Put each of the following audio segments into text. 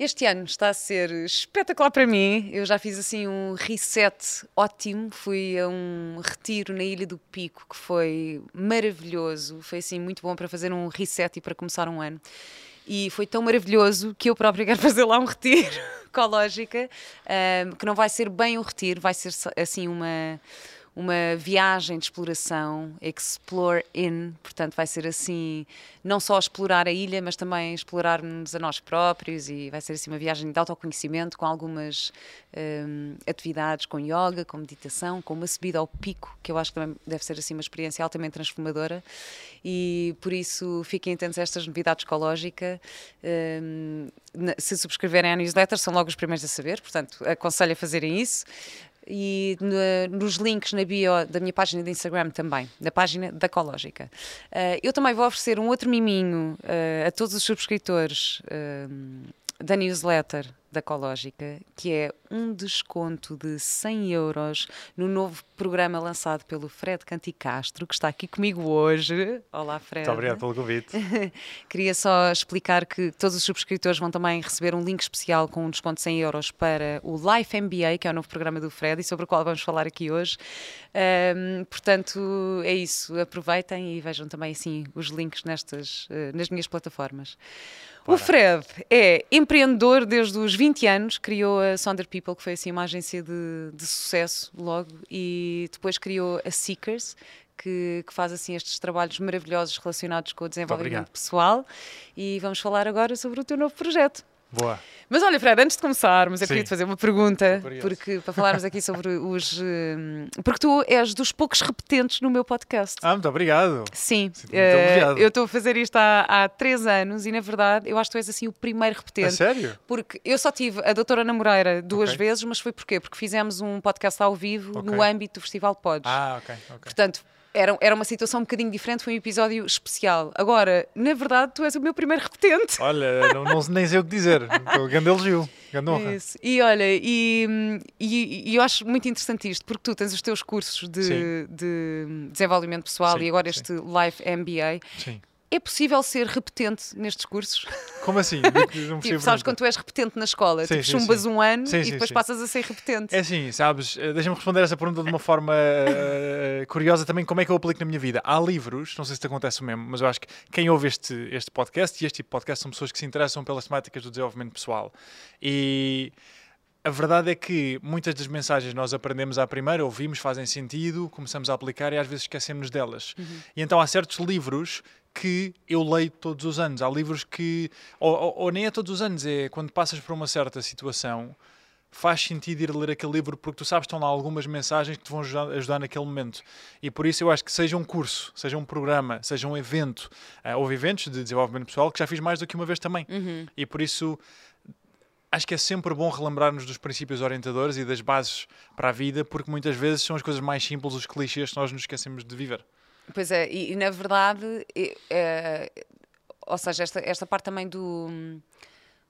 Este ano está a ser espetacular para mim. Eu já fiz assim um reset ótimo. Fui a um retiro na Ilha do Pico que foi maravilhoso. Foi assim muito bom para fazer um reset e para começar um ano. E foi tão maravilhoso que eu própria quero fazer lá um retiro ecológica, um, que não vai ser bem um retiro, vai ser assim uma uma viagem de exploração, explore in, portanto vai ser assim, não só explorar a ilha, mas também explorar-nos a nós próprios e vai ser assim uma viagem de autoconhecimento com algumas um, atividades com yoga, com meditação, com uma subida ao pico, que eu acho que também deve ser assim uma experiência altamente transformadora e por isso fiquem atentos a estas novidades ecológicas. Um, se subscreverem à newsletter, são logo os primeiros a saber, portanto aconselho a fazerem isso e no, nos links na bio da minha página de Instagram também, da página da Ecológica. Uh, eu também vou oferecer um outro miminho uh, a todos os subscritores uh, da newsletter da Ecológica, que é um desconto de 100 euros no novo programa lançado pelo Fred Canticastro, que está aqui comigo hoje. Olá, Fred. Muito obrigado pelo convite. Queria só explicar que todos os subscritores vão também receber um link especial com um desconto de 100 euros para o Life MBA, que é o novo programa do Fred e sobre o qual vamos falar aqui hoje. Um, portanto, é isso. Aproveitem e vejam também assim os links nestas, uh, nas minhas plataformas. O Fred é empreendedor desde os 20 anos, criou a Sonder People, que foi assim uma agência de, de sucesso logo, e depois criou a Seekers, que, que, faz assim estes trabalhos maravilhosos relacionados com o desenvolvimento pessoal. E vamos falar agora sobre o teu novo projeto. Boa. Mas olha, Fred, antes de começarmos, eu queria te fazer uma pergunta, porque para falarmos aqui sobre os. Hum, porque tu és dos poucos repetentes no meu podcast. Ah, muito obrigado. Sim, uh, eu estou a fazer isto há, há três anos e, na verdade, eu acho que tu és assim o primeiro repetente. A sério? Porque eu só tive a doutora Ana Moreira duas okay. vezes, mas foi porquê? Porque fizemos um podcast ao vivo okay. no âmbito do Festival Pods. Ah, ok. okay. Portanto, era, era uma situação um bocadinho diferente, foi um episódio especial. Agora, na verdade, tu és o meu primeiro repetente. Olha, não, não nem sei o que dizer. Grande elogio, grande honra. Isso. E olha, e, e, e, eu acho muito interessante isto, porque tu tens os teus cursos de, de desenvolvimento pessoal sim, e agora este sim. Life MBA. Sim. É possível ser repetente nestes cursos? Como assim? Não tipo, sabes quando tu és repetente na escola, sim, tipo, sim, chumbas sim. um ano e depois passas a ser repetente. É assim, sabes, eh, deixa-me responder essa pergunta de uma forma uh, curiosa também, como é que eu aplico na minha vida. Há livros, não sei se te acontece o mesmo, mas eu acho que quem ouve este, este podcast, e este tipo de podcast são pessoas que se interessam pelas temáticas do desenvolvimento pessoal. E a verdade é que muitas das mensagens nós aprendemos à primeira, ouvimos, fazem sentido, começamos a aplicar e às vezes esquecemos delas. Uhum. E então há certos livros que eu leio todos os anos. Há livros que, ou, ou, ou, nem é todos os anos, é quando passas por uma certa situação, faz sentido ir ler aquele livro porque tu sabes que estão lá algumas mensagens que te vão ajudar, ajudar naquele momento. E por isso eu acho que seja um curso, seja um programa, seja um evento, uh, houve eventos de desenvolvimento pessoal que já fiz mais do que uma vez também. Uhum. E por isso acho que é sempre bom relembrar-nos dos princípios orientadores e das bases para a vida, porque muitas vezes são as coisas mais simples, os clichês que nós nos esquecemos de viver. Pois é, e, e na verdade, é, ou seja, esta, esta parte também do,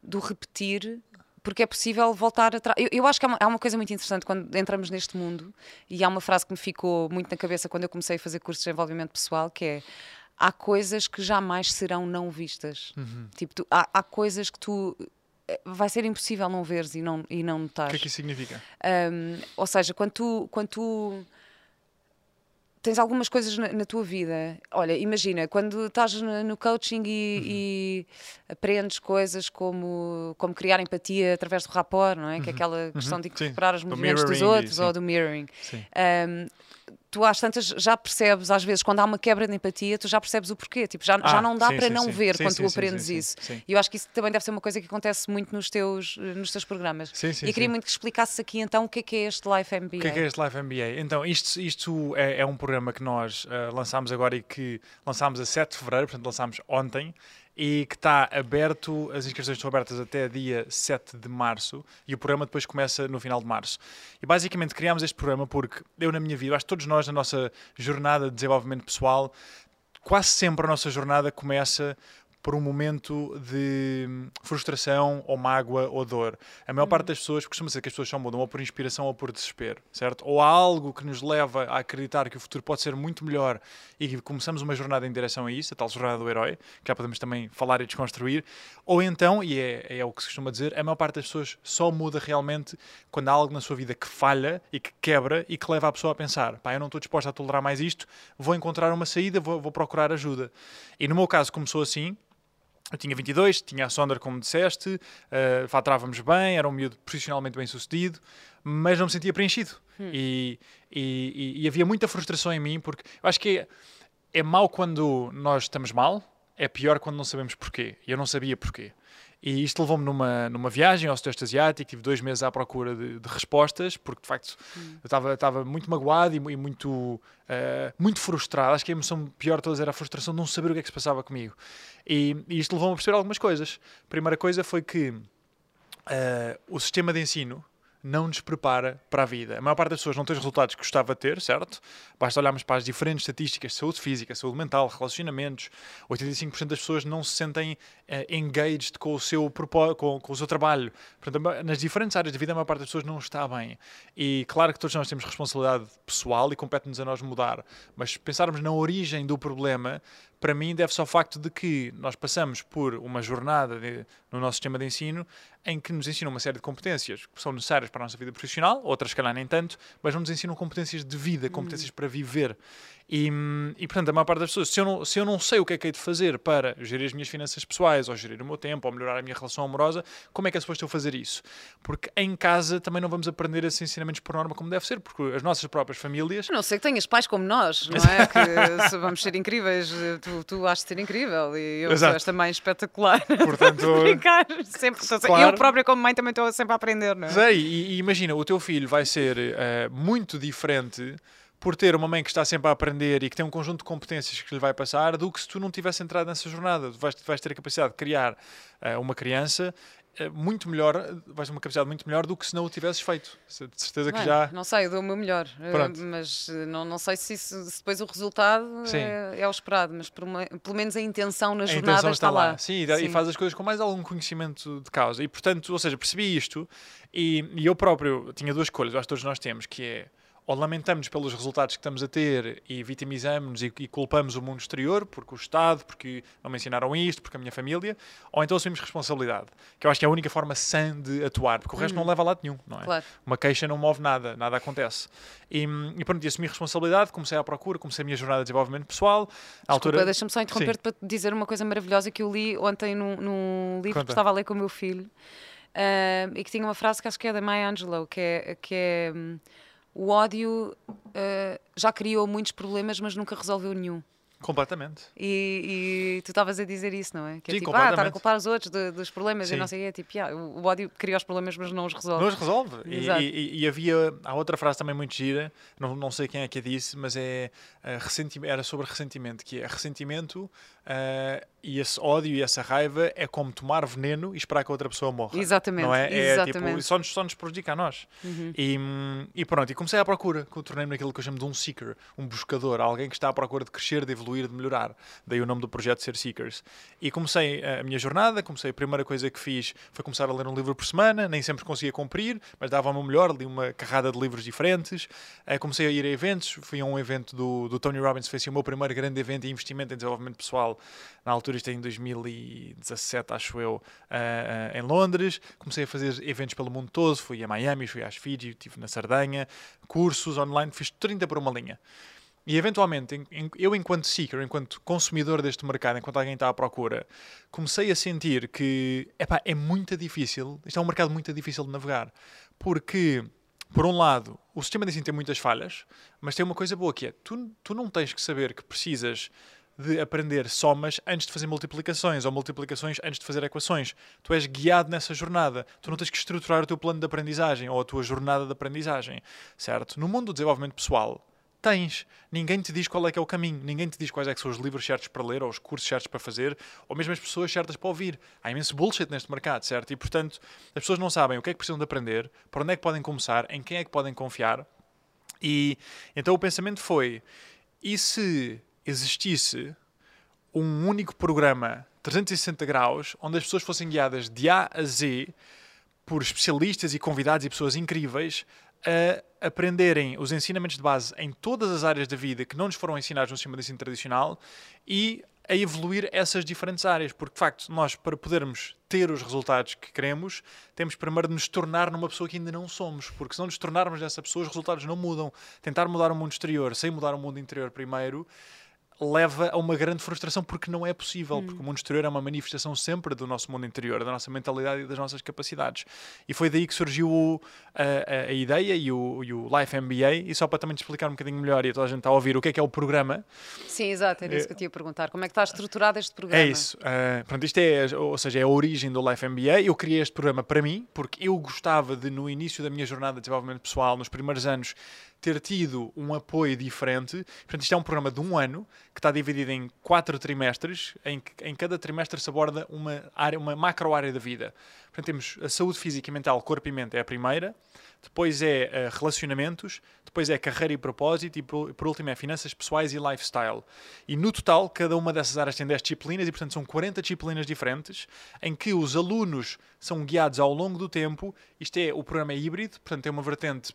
do repetir porque é possível voltar atrás. Eu, eu, acho que há uma, há uma, coisa muito interessante quando entramos neste mundo, e há uma frase que me ficou muito na cabeça quando eu comecei a fazer cursos de desenvolvimento pessoal, que é há coisas que jamais serão não vistas. Uhum. Tipo, tu, há, há, coisas que tu eh, vai ser impossível não veres e não, e não notares. O que é que isso significa? Um, ou seja, quando tu, quando tu tens algumas coisas na, na, tua vida. Olha, imagina, quando estás no, coaching e, uhum. e, aprendes coisas como, como criar empatia através do rapport, não é? Uhum. Que é uhum. aquela questão uhum. de incorporar os movimentos dos outros ou do mirroring. Um, tu às tantas já percebes, às vezes, quando há uma quebra de empatia, tu já percebes o porquê. Tipo, já, ah, já não dá sim, para sim, não sim. ver quando tu aprendes isso. E eu acho que isso também deve ser uma coisa que acontece muito nos teus, nos teus programas. e queria muito que explicasses aqui então o que é que é este Life MBA. O que é, que é este Life MBA? Então, isto, isto é, é um programa que nós uh, lançámos agora e que lançámos a 7 de fevereiro, portanto, lançámos ontem. E que está aberto, as inscrições estão abertas até dia 7 de março e o programa depois começa no final de março. E basicamente criámos este programa porque eu na minha vida, acho que todos nós na nossa jornada de desenvolvimento pessoal, quase sempre a nossa jornada começa por um momento de frustração ou mágoa ou dor. A maior parte das pessoas costuma dizer que as pessoas só mudam ou por inspiração ou por desespero, certo? Ou há algo que nos leva a acreditar que o futuro pode ser muito melhor e começamos uma jornada em direção a isso, a tal jornada do herói, que já podemos também falar e desconstruir. Ou então, e é, é o que se costuma dizer, a maior parte das pessoas só muda realmente quando há algo na sua vida que falha e que quebra e que leva a pessoa a pensar: pá, eu não estou disposta a tolerar mais isto, vou encontrar uma saída, vou, vou procurar ajuda. E no meu caso começou assim, eu tinha 22, tinha a Sonder, como disseste, uh, faturávamos bem, era um miúdo profissionalmente bem sucedido, mas não me sentia preenchido. Hum. E, e, e, e, havia muita frustração em mim, porque eu acho que é, é mau quando nós estamos mal, é pior quando não sabemos porquê. E eu não sabia porquê. E isto levou-me numa, numa viagem ao Sudeste Asiático, tive dois meses à procura de, de respostas, porque de facto hum. eu estava muito magoado e, e muito, uh, muito frustrado. Acho que a emoção pior de todas era a frustração de não saber o que é que se passava comigo. E, e isto levou-me a perceber algumas coisas. A primeira coisa foi que uh, o sistema de ensino não nos prepara para a vida. A maior parte das pessoas não tem os resultados que gostava de ter, certo? Basta olharmos para as diferentes estatísticas de saúde física, saúde mental, relacionamentos. 85% das pessoas não se sentem uh, engaged com o, seu, com, com o seu trabalho. Portanto, nas diferentes áreas da vida, a maior parte das pessoas não está bem. E claro que todos nós temos responsabilidade pessoal e compete-nos a nós mudar. Mas pensarmos na origem do problema, para mim, deve-se ao facto de que nós passamos por uma jornada de, no nosso sistema de ensino em que nos ensinam uma série de competências que são necessárias para a nossa vida profissional, outras, calhar, nem tanto, mas não nos ensinam competências de vida, competências hum. para viver. E, e, portanto, a maior parte das pessoas, se eu, não, se eu não sei o que é que hei de fazer para gerir as minhas finanças pessoais, ou gerir o meu tempo, ou melhorar a minha relação amorosa, como é que é suposto eu fazer isso? Porque em casa também não vamos aprender esses ensinamentos por norma como deve ser, porque as nossas próprias famílias. A não sei que tenhas pais como nós, não é? que vamos ser incríveis, tu, tu achas ser incrível e eu Exato. sou esta mãe espetacular. Portanto, brincar sempre. Claro. Eu própria, como mãe, também estou sempre a aprender, não é? Sei, e, e imagina, o teu filho vai ser uh, muito diferente por ter uma mãe que está sempre a aprender e que tem um conjunto de competências que lhe vai passar, do que se tu não tivesse entrado nessa jornada. Tu vais, vais ter a capacidade de criar uh, uma criança uh, muito melhor, vais ter uma capacidade muito melhor do que se não o tivesses feito. De certeza que já. Não sei, eu dou o meu melhor, uh, mas não, não sei se, isso, se, depois o resultado é, é, o esperado, mas uma, pelo menos a intenção na a jornada intenção está, está lá. lá. Sim, Sim, e faz as coisas com mais algum conhecimento de causa. E portanto, ou seja, percebi isto e, e eu próprio tinha duas escolhas, acho que todos nós temos, que é ou lamentamos pelos resultados que estamos a ter e vitimizamos e, e, culpamos o mundo exterior, porque o Estado, porque não me ensinaram isto, porque a minha família, ou então assumimos responsabilidade, que eu acho que é a única forma sã de atuar, porque o resto não uhum. leva a lado nenhum, não é? Claro. Uma queixa não move nada, nada acontece. E, e pronto, e assumi responsabilidade, comecei à procura, comecei a minha jornada de desenvolvimento pessoal. À altura... deixa-me só interromper-te para dizer uma coisa maravilhosa que eu li ontem num, num livro Conta. que estava a ler com o meu filho, uh, e que tinha uma frase que acho que é da Maya Angelou, que é... Que é hum, o ódio uh, já criou muitos problemas, mas nunca resolveu nenhum. Completamente. E, e tu estavas a dizer isso, não é? Que é Sim, tipo, ah, estar a culpar os outros de, dos problemas Sim. e não sei o é tipo, yeah, o ódio cria os problemas, mas não os resolve. Não os resolve. E, e, e, havia, há outra frase também muito gira, não, não sei quem é que a disse, mas é, uh, era sobre ressentimento, que é ressentimento uh, e esse ódio e essa raiva é como tomar veneno e esperar que a outra pessoa morra. Exatamente. Não é? é tipo, só nos, só nos prejudica a nós. Uhum. E, e pronto, e comecei à procura, tornei-me naquilo que eu chamo de um seeker, um buscador, alguém que está à procura de crescer, de evoluir, de melhorar. Daí o nome do projeto ser Seekers. E comecei a minha jornada, comecei a primeira coisa que fiz foi começar a ler um livro por semana, nem sempre conseguia cumprir, mas dava-me o melhor, li uma carrada de livros diferentes. Eh, comecei a ir a eventos, fui a um evento do, do Tony Robbins, fez o meu primeiro grande evento de investimento em desenvolvimento pessoal na altura isto é em 2017, acho eu, uh, uh, em Londres. Comecei a fazer eventos pelo mundo todo, fui a Miami, fui às Fiji, estive na Sardanha, cursos online, fiz 30 por uma linha. E eventualmente, eu enquanto seeker, enquanto consumidor deste mercado, enquanto alguém está à procura, comecei a sentir que epá, é muito difícil, isto é um mercado muito difícil de navegar, porque, por um lado, o sistema de ensino tem muitas falhas, mas tem uma coisa boa que é, tu, tu não tens que saber que precisas de aprender somas antes de fazer multiplicações ou multiplicações antes de fazer equações. Tu és guiado nessa jornada. Tu não tens que estruturar o teu plano de aprendizagem ou a tua jornada de aprendizagem, certo? No mundo do desenvolvimento pessoal, tens. Ninguém te diz qual é que é o caminho, ninguém te diz quais é que são os livros certos para ler, ou os cursos certos para fazer, ou mesmo as pessoas certas para ouvir. Há imenso bullshit neste mercado, certo? E portanto, as pessoas não sabem o que é que precisam de aprender, por onde é que podem começar, em quem é que podem confiar. E então o pensamento foi: e se existisse um único programa 360 graus onde as pessoas fossem guiadas de A a Z por especialistas e convidados e pessoas incríveis a aprenderem os ensinamentos de base em todas as áreas da vida que não nos foram ensinados no sistema de ensino tradicional e a evoluir essas diferentes áreas, porque de facto nós para podermos ter os resultados que queremos, temos primeiro de nos tornar numa pessoa que ainda não somos, porque se não nos tornarmos dessa pessoa, os resultados não mudam. Tentar mudar o mundo exterior sem mudar o mundo interior primeiro leva a uma grande frustração porque não é possível, hum. porque o mundo exterior é uma manifestação sempre do nosso mundo interior, da nossa mentalidade e das nossas capacidades. E foi daí que surgiu o, a, a, ideia e o, e o, Life MBA. E só para também te explicar um bocadinho melhor e a toda a gente está a ouvir o que é que é o programa. Sim, exato, era isso que eu te ia perguntar. Como é que está estruturado este programa? É isso. Uh, pronto, isto é, ou seja, é a origem do Life MBA. Eu criei este programa para mim, porque eu gostava de, no início da minha jornada de desenvolvimento pessoal, nos primeiros anos, ter tido um apoio diferente. Portanto, isto é um programa de um ano que está dividido em quatro trimestres, em que em cada trimestre se aborda uma, área, uma macro área da vida. Portanto, temos a saúde física e mental, corpo e mente é a primeira, depois é uh, relacionamentos, depois é carreira e propósito e por, por, último é finanças pessoais e lifestyle. E no total, cada uma dessas áreas tem 10 disciplinas e, portanto, são 40 disciplinas diferentes em que os alunos são guiados ao longo do tempo. Isto é, o programa é híbrido, portanto, tem uma vertente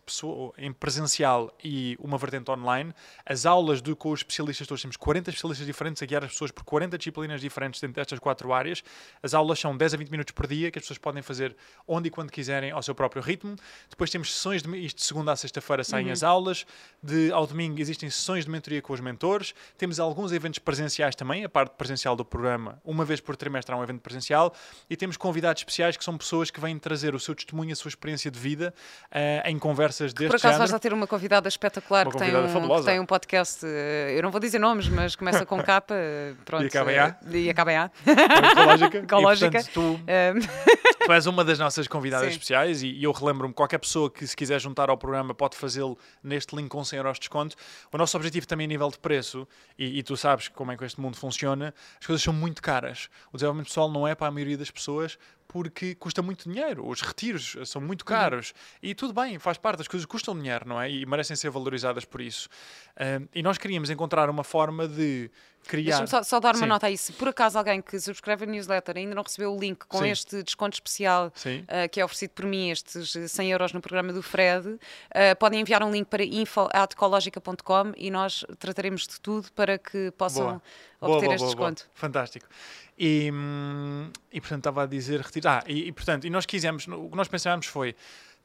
em presencial e uma vertente online. As aulas do, com os especialistas, todos temos 40 especialistas diferentes a guiar as pessoas por 40 disciplinas diferentes dentro destas quatro áreas. As aulas são 10 a 20 minutos por dia, que as pessoas podem fazer onde e quando quiserem ao seu próprio ritmo. Depois temos sessões de, isto de segunda a sexta-feira saem uhum. as aulas, de ao domingo existem sessões de mentoria com os mentores, temos alguns eventos presenciais também, a parte presencial do programa, uma vez por trimestre há um evento presencial, e temos convidados especiais que são pessoas que vêm trazer o seu testemunho, a sua experiência de vida uh, em conversas deste Por acaso género. vais a ter uma convidada espetacular uma que, convidada tem um, que, tem um, podcast, uh, eu não vou dizer nomes, mas começa com capa, pronto. E acaba em A. E acaba em A. Ecológica. Ecológica. E, portanto, tu, tu és uma das nossas convidadas Sim. especiais e, e eu relembro-me, qualquer pessoa que se quiser juntar ao programa pode fazê-lo neste link com 100 euros de desconto. O nosso objetivo também a nível de preço, e, e, tu sabes como é que este mundo funciona, as coisas são muito caras. O desenvolvimento pessoal não é para a maioria das pessoas porque custa muito dinheiro. Os retiros são muito uhum. caros. Uhum. E tudo bem, faz parte, as coisas custam dinheiro, não é? E merecem ser valorizadas por isso. Uh, e nós queríamos encontrar uma forma de criar. Deixa-me só, só, dar uma Sim. nota aí. Se por acaso alguém que subscreve a newsletter ainda não recebeu o link com Sim. este desconto especial uh, que é oferecido por mim, estes 100 euros no programa do Fred, uh, podem enviar um link para info.ecologica.com e nós trataremos de tudo para que possam boa. Obter boa, boa, este desconto. Fantástico. E, hum, e portanto estava a dizer retirar. Ah, e, e portanto, e nós quisemos, o que nós pensámos foi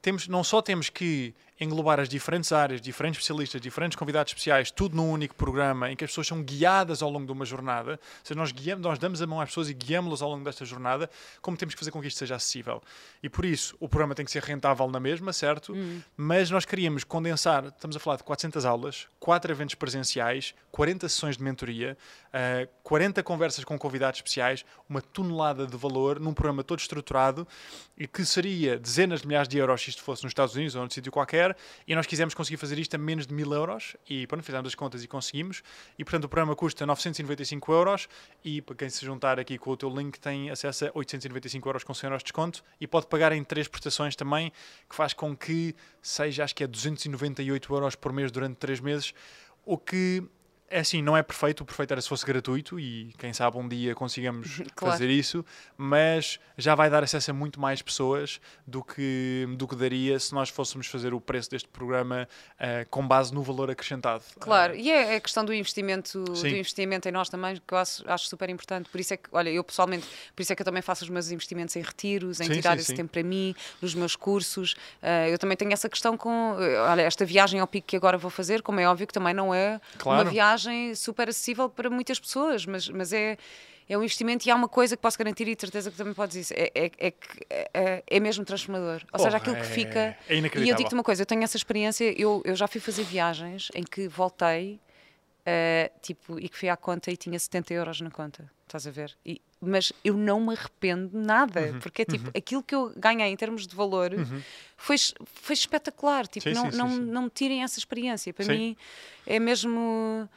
temos, não só temos que englobar as diferentes áreas, diferentes especialistas, diferentes convidados especiais, tudo num único programa em que as pessoas são guiadas ao longo de uma jornada. Ou seja, nós, guiamos, nós damos a mão às pessoas e guiamos-las ao longo desta jornada, como temos que fazer com que isto seja acessível. E por isso, o programa tem que ser rentável na mesma, certo? Hum. Mas nós queríamos condensar, estamos a falar de 400 aulas, 4 eventos presenciais, 40 sessões de mentoria, uh, 40 conversas com convidados especiais, uma tonelada de valor num programa todo estruturado e que seria dezenas de milhares de euros se isto fosse nos Estados Unidos ou num sítio qualquer e nós quisemos conseguir fazer isto a menos de mil euros e pronto, fizemos as contas e conseguimos e portanto o programa custa 995 euros e para quem se juntar aqui com o teu link tem acesso a 895 euros com 100 euros de desconto e pode pagar em três prestações também, que faz com que seja, acho que é 298 euros por mês durante três meses, o que é assim, não é perfeito, o perfeito era se fosse gratuito e quem sabe um dia consigamos claro. fazer isso, mas já vai dar acesso a muito mais pessoas do que, do que daria se nós fôssemos fazer o preço deste programa uh, com base no valor acrescentado. Claro, uh, e é a questão do investimento, do investimento em nós também, que eu acho, acho, super importante. Por isso é que, olha, eu pessoalmente, por isso é que eu também faço os meus investimentos em retiros, em sim, tirar sim, esse tempo para mim, nos meus cursos. Uh, eu também tenho essa questão com, olha, esta viagem ao pico que agora vou fazer, como é óbvio que também não é claro. uma viagem super acessível para muitas pessoas, mas, mas é, é um investimento e há uma coisa que posso garantir e de certeza que também podes dizer, é, é, é, é, é mesmo transformador. Ou seja, aquilo que fica. É e eu digo-te uma coisa, eu tenho essa experiência, eu, eu já fui fazer viagens em que voltei Uh, tipo, e que fui à conta e tinha 70 euros na conta, estás a ver? E, mas eu não me arrependo nada, Uhum, porque é tipo, uhum. aquilo que eu ganhei em termos de valor Uhum. foi, foi espetacular. Tipo, Sim, não, sim, não, sim. não me tirem essa experiência. Para mim é mesmo.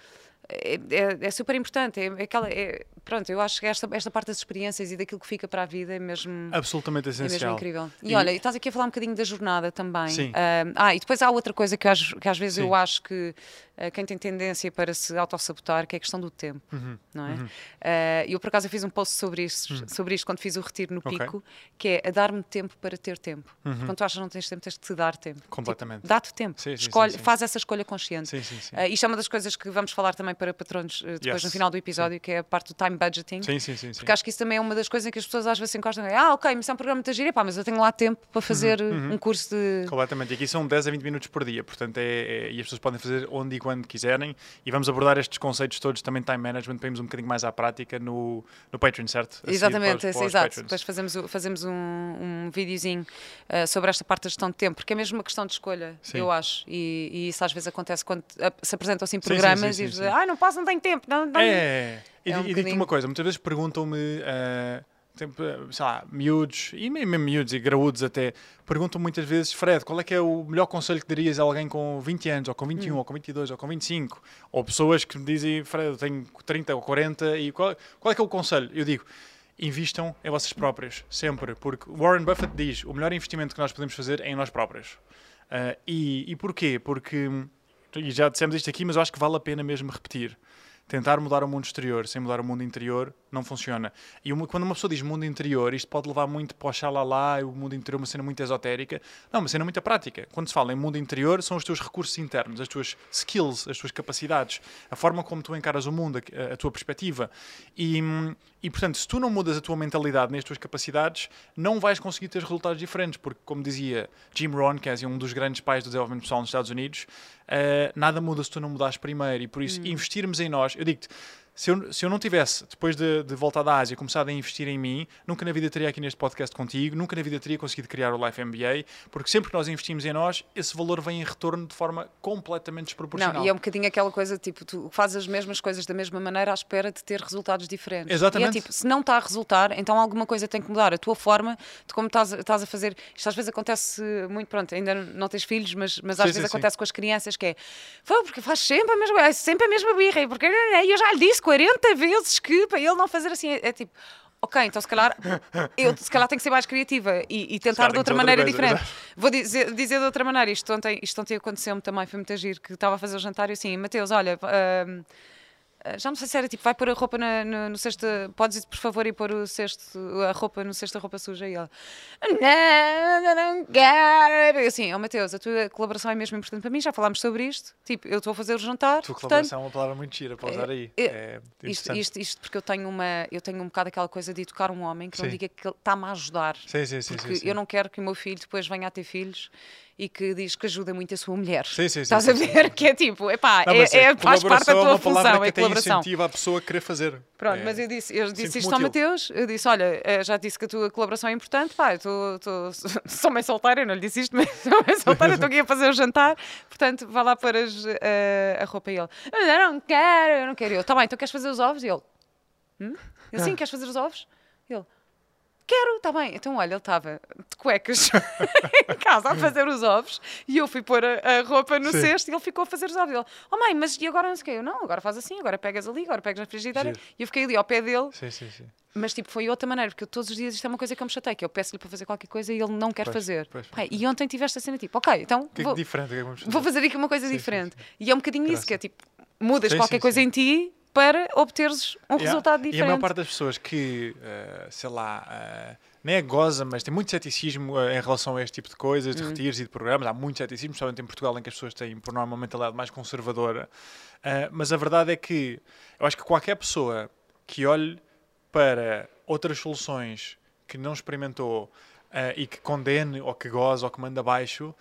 É, é- é super importante. É aquela, é- pronto, eu acho que esta, esta parte das experiências e daquilo que fica para a vida é mesmo. Absolutamente É mesmo essencial. incrível. E, E- olha, estás aqui a falar um bocadinho da jornada também. Sim. Ah, ah, e depois há outra coisa que, acho- que às vezes Sim. eu acho que ah, quem tem tendência para se autossabotar, que é a questão do tempo, Uhum. não é? Ah, E eu, por acaso, fiz um post sobre isto, sobre isto quando fiz o retiro no Ok. Pico, que é a dar-me tempo para ter tempo. Uhum. Quando tu achas que não tens tempo, tens de te dar tempo. Completamente. Tipo, Dá-te tempo. Sim, sim, Escolhe, sim. Faz essa escolha consciente. Sim, sim, sim. Ah, isto é uma das coisas que vamos falar também para patronos depois Yes. no final do episódio, que é a parte do time budgeting. Sim, sim, sim. sim. Porque acho que isso também é uma das coisas em que as pessoas às vezes se encostam. Ah, ok, mas é um programa de giro, pá, mas eu tenho lá tempo para fazer Uhum, um curso de. Completamente. E aqui são 10 a 20 minutos por dia, portanto, é, é- e as pessoas podem fazer onde e quando quiserem. E vamos abordar estes conceitos todos também de time management para irmos um bocadinho mais à prática no, no Patreon, certo? A Exatamente, para os- para os exato. Patrons. Depois fazemos, fazemos um, um videozinho ah, sobre esta parte da gestão de tempo, porque é mesmo uma questão de escolha, Sim. eu acho. E, e isso às vezes acontece quando ah, se apresentam assim sim, programas sim, e sim, dizem, sim. ah, não posso, não tenho tempo. Não, não. É, e, É um e digo-te uma coisa, muitas vezes perguntam-me, sempre, sei lá, miúdos, e mesmo miúdos e graúdos até, perguntam muitas vezes, Fred, qual é que é o melhor conselho que darias a alguém com 20 anos, ou com 21, ou com 22, ou com 25? Ou pessoas que me dizem, Fred, eu tenho 30 ou 40, e qual, qual é que é o conselho? Eu digo, invistam em vocês próprios, sempre, porque Warren Buffett diz, o melhor investimento que nós podemos fazer é em nós próprios. Ah, e, e porquê? Porque, e já dissemos isto aqui, mas eu acho que vale a pena mesmo repetir. Tentar mudar o mundo exterior sem mudar o mundo interior não funciona. E uma- quando uma pessoa diz mundo interior, isto pode levar muito para o e o mundo interior uma cena muito esotérica. Não, uma cena muito prática. Quando se fala em mundo interior, são os teus recursos internos, as tuas skills, as tuas capacidades, a forma como tu encaras o mundo, a, a tua perspectiva. E, hum, e, portanto, se tu não mudas a tua mentalidade nas tuas capacidades, não vais conseguir ter resultados diferentes, porque, como dizia Jim Rohn, que é um dos grandes pais do desenvolvimento pessoal nos Estados Unidos, eh, nada muda se tu não mudares primeiro. E por isso, investirmos em nós, eu digo-te, se eu, se eu não tivesse, depois de, de voltar da Ásia, começado a investir em mim, nunca na vida teria aqui neste podcast contigo, nunca na vida teria conseguido criar o Life MBA, porque sempre que nós investimos em nós, esse valor vem em retorno de forma completamente desproporcional. Não, e é um bocadinho aquela coisa, tipo, tu fazes as mesmas coisas da mesma maneira à espera de ter resultados diferentes. Exatamente. E é tipo, se não está a resultar, então alguma coisa tem que mudar. A tua forma de como estás, a- estás a fazer. Isto às vezes acontece muito, pronto, ainda não tens filhos, mas, mas às Sim, vezes sim, acontece com as crianças que é, "Foi porque faz sempre a mesma coisa, sempre a mesma birra, e porque eu já lhe disse 40 vezes que para ele não fazer assim. É, é tipo. Ok, então se calhar eu se calhar tenho que ser mais criativa e, e tentar de outra outra maneira coisa, diferente. Vou dizer, dizer de outra maneira, isto ontem, isto ontem aconteceu-me também, foi muito giro, que estava a fazer o jantar e assim, Mateus, olha, ah, já não sei se era tipo, vai pôr a roupa na- no, no cesto, podes ir por favor e pôr o cesto, a roupa no cesto da roupa suja e ela, não, não, não quero. Eu assim, ó Mateus, a tua colaboração é mesmo importante para mim, já falámos sobre isto, tipo, eu estou a fazer o jantar, A tua portanto, colaboração é uma palavra muito gira para usar aí. é- É isto, isto, isto porque eu tenho, uma, eu tenho um bocado aquela coisa de educar um homem que não Sim. diga que ele está-me a ajudar. Sim, sim, sim. Porque sim, sim. eu não quero que o meu filho depois venha a ter filhos e que diz que ajuda muito a sua mulher. Sim, sim, sim, Estás sim, a sim, ver sim. que é tipo, epá, Não, é, mas é, faz parte da é tua uma palavra função, que é colaboração. incentiva a pessoa a querer fazer. Pronto, É, mas eu disse, eu disse isto ao. Mateus, eu disse, olha, eh, já disse que a tua colaboração é importante, pá, eu tô, tô, sou mãe solteira, eu não lhe disse isto, mas sou mãe solteira, estou aqui a fazer o jantar, portanto, vá lá pôr as, eh, a roupa e ele, eu não quero, eu não quero. Eu, tá bem, então queres fazer os ovos? E ele, hum? Eu, sim, queres fazer os ovos? Ele, quero, tá bem. Então, olha, ele estava de cuecas em casa a fazer os ovos e eu fui pôr a, a roupa no Sim. cesto e ele ficou a fazer os ovos. Ele, oh mãe, mas e agora não sei o quê? Eu, não, agora faz assim, agora pegas ali, agora pegas na frigideira. Giro. E eu fiquei ali ao pé dele, Sim, sim, sim. mas tipo, foi outra maneira, porque eu todos os dias isto é uma coisa que eu me chatei, que eu peço-lhe para fazer qualquer coisa e ele não quer Pois, fazer. pois, Pai, e ontem tive esta cena tipo, ok, então que é vou, que é que vou fazer aqui uma coisa Sim, diferente. sim. E é um bocadinho isso, Graça. que é tipo, mudas qualquer coisa em ti para obteres um Yeah. resultado E a diferente. maior parte das pessoas que, eh, sei lá, eh, nem é goza, mas tem muito ceticismo eh, em relação a este tipo de coisas, de Uhum. retiros e de programas. Há muito ceticismo, especialmente em Portugal, em que as pessoas têm, por norma, uma mentalidade mais conservadora. Mas a verdade é que eu acho que qualquer pessoa que olhe para outras soluções que não experimentou eh, e que condene ou que goza ou que manda abaixo,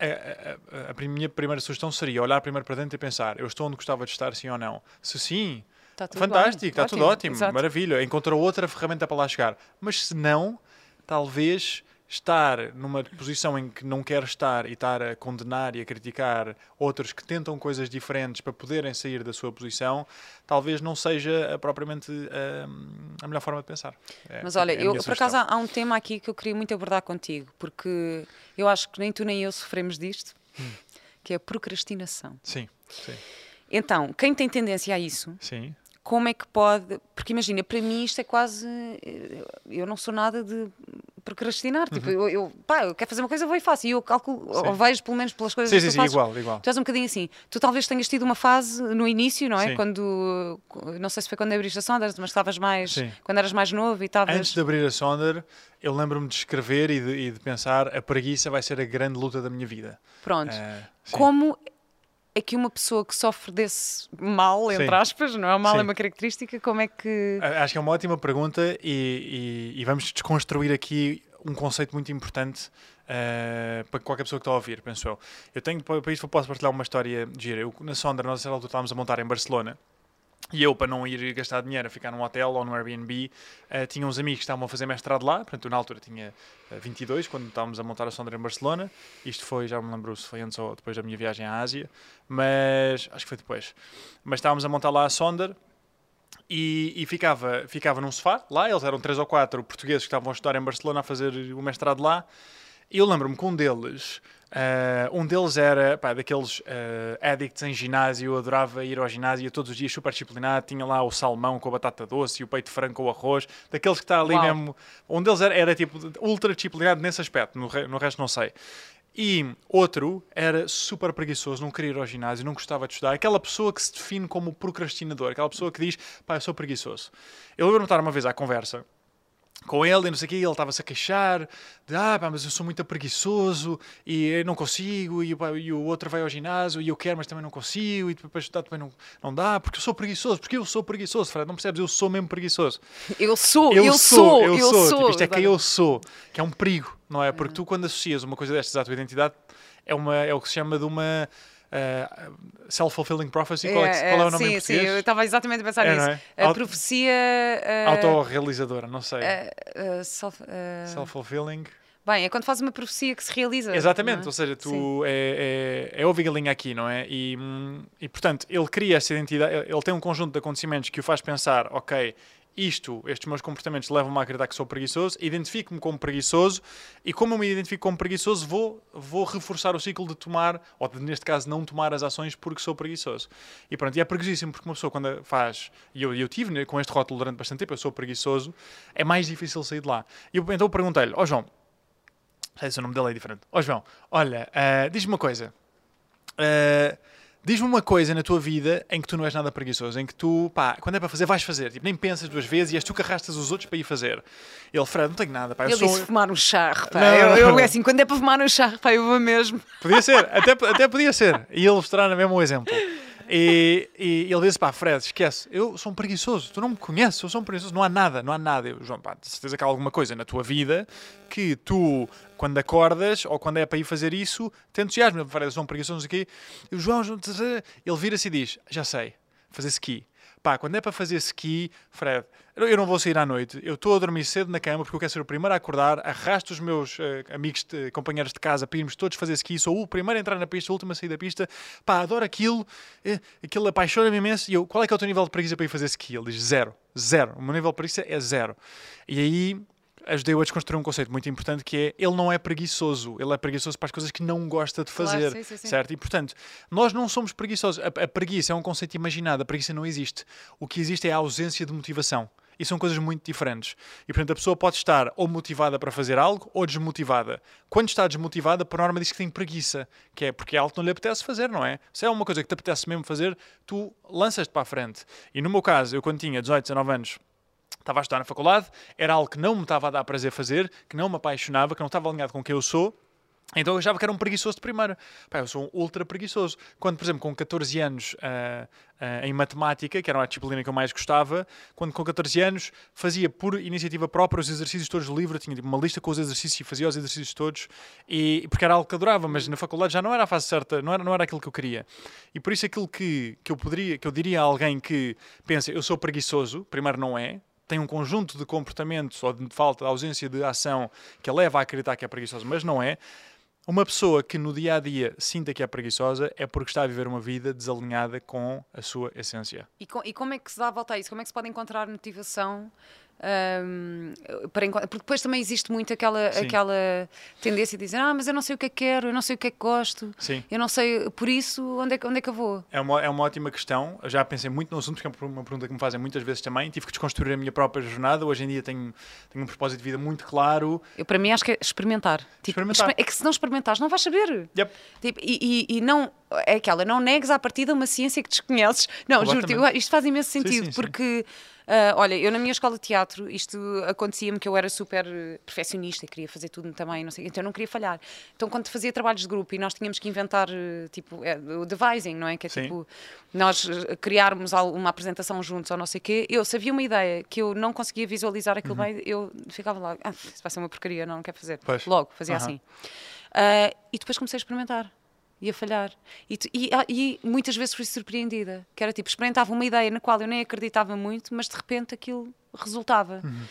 a, a- a- a minha primeira sugestão seria olhar primeiro para dentro e pensar: eu estou onde gostava de estar, sim ou não? Se sim, Tá tudo Fantástico, bem. está tudo ótimo, exato. maravilha. Encontrou outra ferramenta para lá chegar. Mas se não, talvez estar numa posição em que não quer estar e estar a condenar e a criticar outros que tentam coisas diferentes para poderem sair da sua posição, talvez não seja propriamente uh, a melhor forma de pensar. É, Mas olha, é eu, por acaso há um tema aqui que eu queria muito abordar contigo, porque eu acho que nem tu nem eu sofremos disto, hum. que é a procrastinação. Sim, sim. Então, quem tem tendência a isso, sim como é que pode. Porque imagina, para mim isto é quase. Eu não sou nada de procrastinar. Tipo, uhum. eu, eu, pá, eu quero fazer uma coisa, vou e faço. E eu calculo, sim. ou vejo pelo menos pelas coisas sim, que sim, tu sim, fazes. igual, igual. Tu és um bocadinho assim. Tu talvez tenhas tido uma fase no início, não é? Sim. Quando. Não sei se foi quando abriste a Sonder, mas estavas mais. Sim. Quando eras mais novo e estavas. Antes de abrir a Sonder, eu lembro-me de escrever e de, e de, pensar a preguiça vai ser a grande luta da minha vida. Pronto. Uh, Como é que uma pessoa que sofre desse mal, entre Sim. aspas, não é? O mal Sim. é uma característica, como é que. Acho que é uma ótima pergunta e, e, e vamos desconstruir aqui um conceito muito importante uh, para qualquer pessoa que está a ouvir, penso eu. Eu tenho, para isso, posso partilhar uma história gira. Eu, na Sondra, nós, altura, estávamos a montar em Barcelona e eu, para não ir gastar dinheiro a ficar num hotel ou num Airbnb, uh, tinha uns amigos que estavam a fazer mestrado lá. Portanto, eu, na altura tinha uh, eh, 22, quando estávamos a montar a Sondra em Barcelona. Isto foi, já me lembro se foi antes ou depois da minha viagem à Ásia, mas acho que foi depois. Mas estávamos a montar lá a Sonder e, e, ficava, ficava num sofá lá. Eles eram três ou quatro portugueses que estavam a estudar em Barcelona a fazer o mestrado lá. E eu lembro-me que um deles Uh, um deles era pá, daqueles uh, addicts em ginásio, eu adorava ir ao ginásio todos os dias, super disciplinado. Tinha lá o salmão com a batata doce e o peito de frango com o arroz. Daqueles que está ali Uau. mesmo. Um deles era, era, tipo ultra disciplinado nesse aspecto, no, re, no resto não sei. E outro era super preguiçoso, não queria ir ao ginásio, não gostava de estudar. Aquela pessoa que se define como procrastinador, aquela pessoa que diz, pá, eu sou preguiçoso. Eu lembro-me de estar uma vez à conversa com ele e não sei o quê, ele estava-se a queixar de ah, pá, mas eu sou muito preguiçoso e não consigo, e, pá, e, o outro vai ao ginásio e eu quero, mas também não consigo, e depois estudar também não, não dá, porque eu sou preguiçoso, porque eu sou preguiçoso, Fred, não percebes? Eu sou mesmo preguiçoso. Eu sou, eu, eu sou, eu sou. sou. Tipo, isto é quem eu sou, que é um perigo, não é? Porque tu, quando associas uma coisa destas à tua identidade, é, uma, é o que se chama de uma Uh, Self-fulfilling prophecy, qual é, é, qual é o nome sim, em português? Sim, eu estava exatamente a pensar é, nisso. É? A profecia... Uh, Autorrealizadora, não sei. Uh, self, Self-fulfilling... Bem, é quando fazes uma profecia que se realiza. Exatamente, é? ou seja, tu é, é, é linha aqui, não é? E, hum, e portanto, ele cria essa identidade, ele tem um conjunto de acontecimentos que o faz pensar, ok, isto, estes meus comportamentos levam-me a acreditar que sou preguiçoso, identifico-me como preguiçoso e como eu me identifico como preguiçoso, vou, vou reforçar o ciclo de tomar, ou de, neste caso não tomar as ações porque sou preguiçoso. E pronto, e é preguiçosíssimo porque uma pessoa quando faz, e eu, eu tive né, com este rótulo durante bastante tempo, eu sou preguiçoso, é mais difícil sair de lá. E eu, então perguntei-lhe, ó oh, João, sei se o nome dele é diferente, ó oh, João, olha, uh, diz-me uma coisa, uh, Diz-me uma coisa na tua vida em que tu não és nada preguiçoso, em que tu, pá, quando é para fazer, vais fazer. Tipo, nem pensas duas vezes e és tu que arrastas os outros para ir fazer. Ele, Fred, não tenho nada, pá. Eu Ele sou... disse fumar um charro, pá. Não, eu, eu, é assim, quando é para fumar um charro, pá, eu vou mesmo. Podia ser, até, até podia ser. E ele mostrar mesmo um exemplo. E, e ele disse: pá, Fred, esquece, eu sou um preguiçoso, tu não me conheces, eu sou um preguiçoso, não há nada, não há nada. Eu, João, pá, de certeza que há alguma coisa na tua vida que tu, quando acordas ou quando é para ir fazer isso, te entusiasma. Fred, eu sou um preguiçoso, aqui. E o João, ele vira-se e diz: já sei, fazer ski. Pá, quando é para fazer ski, Fred, eu não vou sair à noite, eu estou a dormir cedo na cama porque eu quero ser o primeiro a acordar, arrasto os meus uh, amigos, de, companheiros de casa para irmos todos fazer ski, sou o primeiro a entrar na pista, o último a sair da pista, pá, adoro aquilo, eh, aquilo apaixona-me imenso, e eu, qual é que é o teu nível de preguiça para ir fazer ski? Ele diz zero, zero, o meu nível de preguiça é zero. E aí ajudei-o a desconstruir um conceito muito importante que é ele não é preguiçoso, ele é preguiçoso para as coisas que não gosta de fazer, claro, sim, sim, sim. certo? E portanto, nós não somos preguiçosos. A, a, preguiça é um conceito imaginado, a preguiça não existe. O que existe é a ausência de motivação. E são coisas muito diferentes. E portanto, a pessoa pode estar ou motivada para fazer algo ou desmotivada. Quando está desmotivada, por norma diz que tem preguiça, que é porque é algo que não lhe apetece fazer, não é? Se é uma coisa que te apetece mesmo fazer, tu lanças-te para a frente. E no meu caso, eu quando tinha 18, 19 anos, estava a estudar na faculdade, era algo que não me estava a dar prazer fazer, que não me apaixonava, que não estava alinhado com quem eu sou. Então eu achava que era um preguiçoso de primeira. Pá, eu sou um ultra preguiçoso. Quando, por exemplo, com 14 anos uh, uh, em matemática, que era a disciplina que eu mais gostava, quando com 14 anos fazia por iniciativa própria os exercícios todos do livro, tinha tipo, uma lista com os exercícios e fazia os exercícios todos, e, porque era algo que adorava, mas na faculdade já não era a fase certa, não era, não era aquilo que eu queria. E por isso aquilo que, que, eu poderia, que eu diria a alguém que pensa, eu sou preguiçoso, primeiro não é, tem um conjunto de comportamentos ou de falta, de ausência de ação que a leva a acreditar que é preguiçosa, mas não é. Uma pessoa que no dia a dia sinta que é preguiçosa é porque está a viver uma vida desalinhada com a sua essência. E, com, e como é que se dá a volta a isso? Como é que se pode encontrar motivação um, para, porque depois também existe muito aquela, aquela tendência de dizer ah, mas eu não sei o que é que quero, eu não sei o que é que gosto, Sim. eu não sei, por isso, onde é, que, onde é que eu vou? É uma, é uma ótima questão. Eu já pensei muito no assunto, porque é uma pergunta que me fazem muitas vezes também. Tive que desconstruir a minha própria jornada. Hoje em dia tenho, tenho um propósito de vida muito claro. Eu, para mim, acho que é experimentar. Tipo, experimentar. É que se não experimentares, não vais saber. Yep. Tipo, e, e, e, não. É aquela, não negues à partida uma ciência que desconheces. Não, juro-te, isto faz imenso sentido, sim, sim, porque. Sim Uh, olha, eu na minha escola de teatro, isto acontecia-me que eu era super perfeccionista e queria fazer tudo também, não sei, então eu não queria falhar. Então quando fazia trabalhos de grupo e nós tínhamos que inventar, tipo, é, o devising, não é? Que é Sim. tipo, nós criarmos uma apresentação juntos ou não sei o quê, eu sabia uma ideia que eu não conseguia visualizar aquilo uhum. bem, eu ficava lá, ah, isso vai ser uma porcaria, não, não quero fazer. Pois. Logo, fazia uhum. assim. Uh, e depois comecei a experimentar ia falhar. E, e, ah, e, muitas vezes fui surpreendida. Que era tipo, experimentava uma ideia na qual eu nem acreditava muito, mas de repente aquilo resultava. Uhum.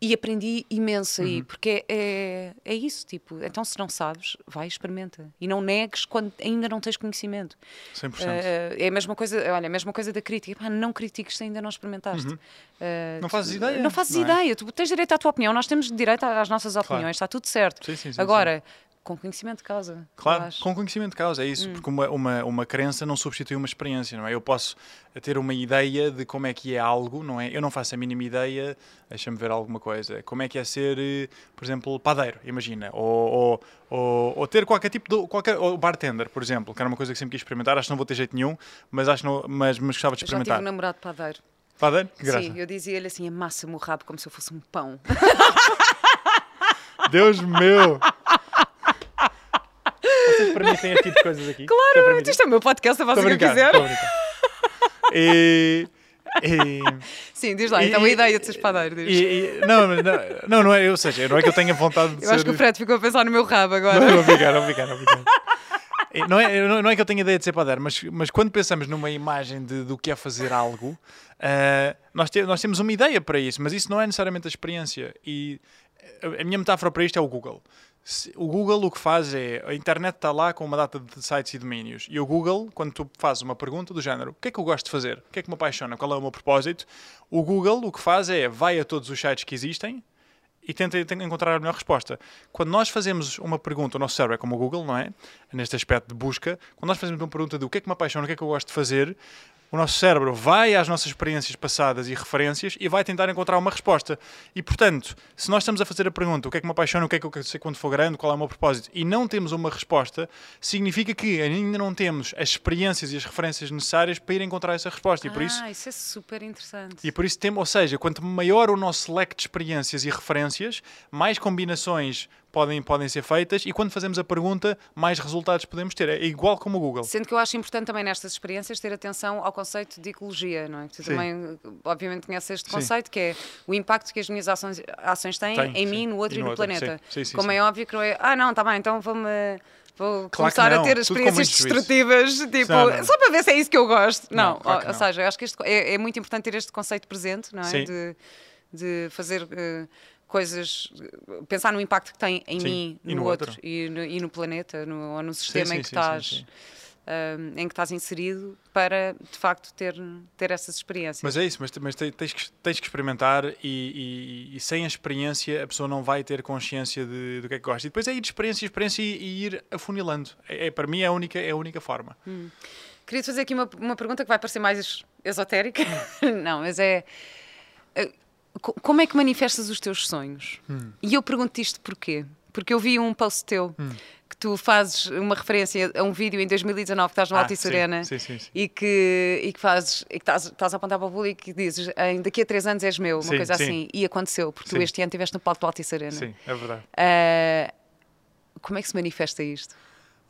E aprendi imenso aí, uhum. porque é, é, é, isso, tipo, então se não sabes, vai experimenta. E não negues quando ainda não tens conhecimento. 100%. Uh, é a mesma coisa, olha, a mesma coisa da crítica. Pá, não critiques se ainda não experimentaste. Uhum. Uh, não fazes ideia. Não fazes não é? ideia. É? Tu tens direito à tua opinião, nós temos direito às nossas opiniões, claro. está tudo certo. Sim, sim, sim, Agora, com conhecimento de causa. Claro, com conhecimento de causa, é isso, hum. porque uma, uma, uma crença não substitui uma experiência, não é? Eu posso ter uma ideia de como é que é algo, não é? Eu não faço a mínima ideia, deixa-me ver alguma coisa, como é que é ser, eh, por exemplo, padeiro, imagina, ou, ou, ou, ou ter qualquer tipo de, qualquer, ou bartender, por exemplo, que era uma coisa que sempre quis experimentar, acho que não vou ter jeito nenhum, mas acho não, mas, mas gostava de experimentar. Eu já tive um namorado padeiro. Padeiro? Que graça. Sim, eu dizia-lhe assim, amassa-me o rabo como se eu fosse um pão. Deus meu! Vocês permitem este tipo de coisas aqui? Claro, isto é o meu podcast, eu faço o que eu quiser. E, e, Sim, diz lá, e, então a ideia de ser espadeiro. Não, não, não, não é, ou seja, não é que eu tenha vontade de eu ser... acho que o Fred ficou a pensar no meu rabo agora. Não, obrigado, obrigado, obrigado. Não é, não é que eu tenha ideia de ser padeiro, mas, mas quando pensamos numa imagem de, do que é fazer algo, uh, nós, te, nós temos uma ideia para isso, mas isso não é necessariamente a experiência. E a minha metáfora para isto é o Google o Google o que faz é, a internet está lá com uma data de sites e domínios, e o Google, quando tu fazes uma pergunta do género, o que é que eu gosto de fazer? O que é que me apaixona? Qual é o meu propósito? O Google o que faz é, vai a todos os sites que existem e tenta, tenta encontrar a melhor resposta. Quando nós fazemos uma pergunta, o nosso cérebro é como o Google, não é? Neste aspecto de busca, quando nós fazemos uma pergunta do que é que me apaixona, o que é que eu gosto de fazer, o nosso cérebro vai às nossas experiências passadas e referências e vai tentar encontrar uma resposta. E, portanto, se nós estamos a fazer a pergunta o que é que me apaixona, o que é que eu quero ser quando for grande, qual é o meu propósito, e não temos uma resposta, significa que ainda não temos as experiências e as referências necessárias para ir encontrar essa resposta. E por isso, ah, isso é super interessante. E por isso temos, ou seja, quanto maior o nosso leque de experiências e referências, mais combinações podem, podem ser feitas e quando fazemos a pergunta, mais resultados podemos ter. É igual como o Google. Sendo que eu acho importante também nestas experiências ter atenção ao conceito de ecologia, não é? Tu Sim. também, obviamente, conheces este conceito, Sim. que é o impacto que as minhas ações, ações têm Tem, em mim, no outro e, no, e no planeta. Como é óbvio que não é, ah, não, tá bem, então vou-me vou claro começar a ter experiências destrutivas, tipo, não, só para ver se é isso que eu gosto. Não, não claro ou, ou seja, eu acho que este, é, é, muito importante ter este conceito presente, não é? De, de fazer. Uh, coisas, pensar no impacto que tem em sim, mim, no, no outro, outro, E, no, e no planeta, no, ou no sistema sim, em que estás. Um, em que estás inserido para de facto ter, ter essas experiências. Mas é isso, mas, mas tens, que, tens que experimentar e, e, e, sem a experiência a pessoa não vai ter consciência de, do que é que gosta. E depois é ir de experiência em experiência e, ir afunilando. É, é, para mim é a única, é a única forma. Hum. Queria fazer aqui uma, uma pergunta que vai parecer mais esotérica. não, mas é como é que manifestas os teus sonhos? Hum. E eu pergunto isto porquê? Porque eu vi um post teu hum. que tu fazes uma referência a um vídeo em 2019 que estás no ah, Arena sim, sim, sim. e que, e que, fazes, e que estás, estás a apontar para o público e dizes daqui a três anos és meu, uma coisa assim. E aconteceu, porque tu este ano estiveste no palco do Altice Arena. Sim, é verdade. Uh, como é que se manifesta isto?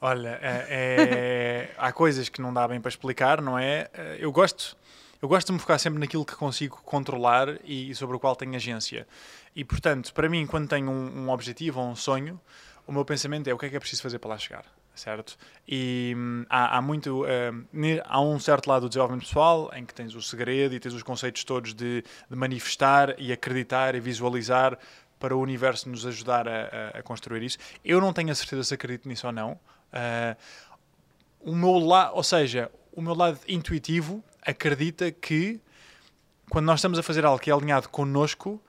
Olha, é, é, há coisas que não dá bem para explicar, não é? Eu gosto eu gosto de me focar sempre naquilo que consigo controlar e sobre o qual tenho agência. E, portanto, para mim, quando tenho um, um objetivo ou um sonho, o meu pensamento é o que é que é preciso fazer para lá chegar. certo? E hum, há, há muito. hum, há um certo lado do desenvolvimento pessoal em que tens o segredo e tens os conceitos todos de, de manifestar e acreditar e visualizar para o universo nos ajudar a, a- a construir isso. Eu não tenho a certeza se acredito nisso ou não. Ah, o meu lado, ou seja, o meu lado intuitivo acredita que quando nós estamos a fazer algo que é alinhado connosco,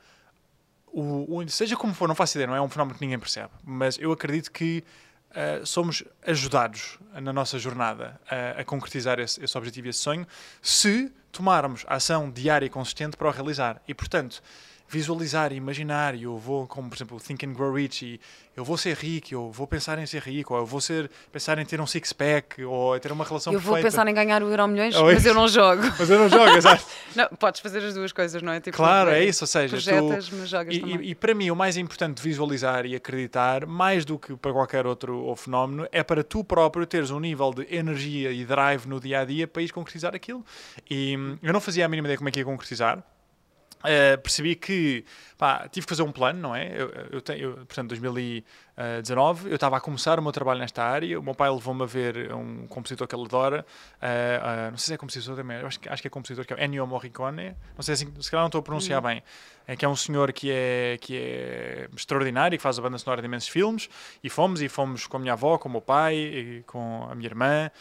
o, o- seja como for, não faço ideia, não é um fenómeno que ninguém percebe, mas eu acredito que ah, somos ajudados na nossa jornada a, a concretizar esse, esse objetivo e esse sonho se tomarmos ação diária e consistente para o realizar. E, portanto, visualizar e imaginar, e eu vou, como por exemplo, Think and Grow Rich, e eu vou ser rico, eu vou pensar em ser rico, ou eu vou ser, pensar em ter um six-pack, ou em ter uma relação Eu vou perfeita. pensar em ganhar o Euro Milhões, Oh, mas eu não jogo. Mas eu não jogo, exato. Não, podes fazer as duas coisas, não é? Tipo, Claro, é isso, ou seja, tu- Projetas, mas jogas E, também. e- e para mim, o mais importante de visualizar e acreditar, mais do que para qualquer outro ou fenómeno, é para tu próprio teres um nível de energia e drive no dia a dia para ir concretizar aquilo. E hum, eu não fazia a mínima ideia como é que ia concretizar. Uh, percebi que pá, tive que fazer um plano, não é? Eu, eu tenho, eu, portanto, 2019, eu estava a começar o meu trabalho nesta área. O meu pai levou-me a ver um compositor que ele adora. uh, uh, não sei se é compositor também, acho, que- acho que é compositor, que é Ennio Morricone. Não sei se, se calhar não estou a pronunciar bem. É que é um senhor que é, que é extraordinário, que faz a banda sonora de imensos filmes. E fomos, e fomos com a minha avó, com o meu pai, e com a minha irmã.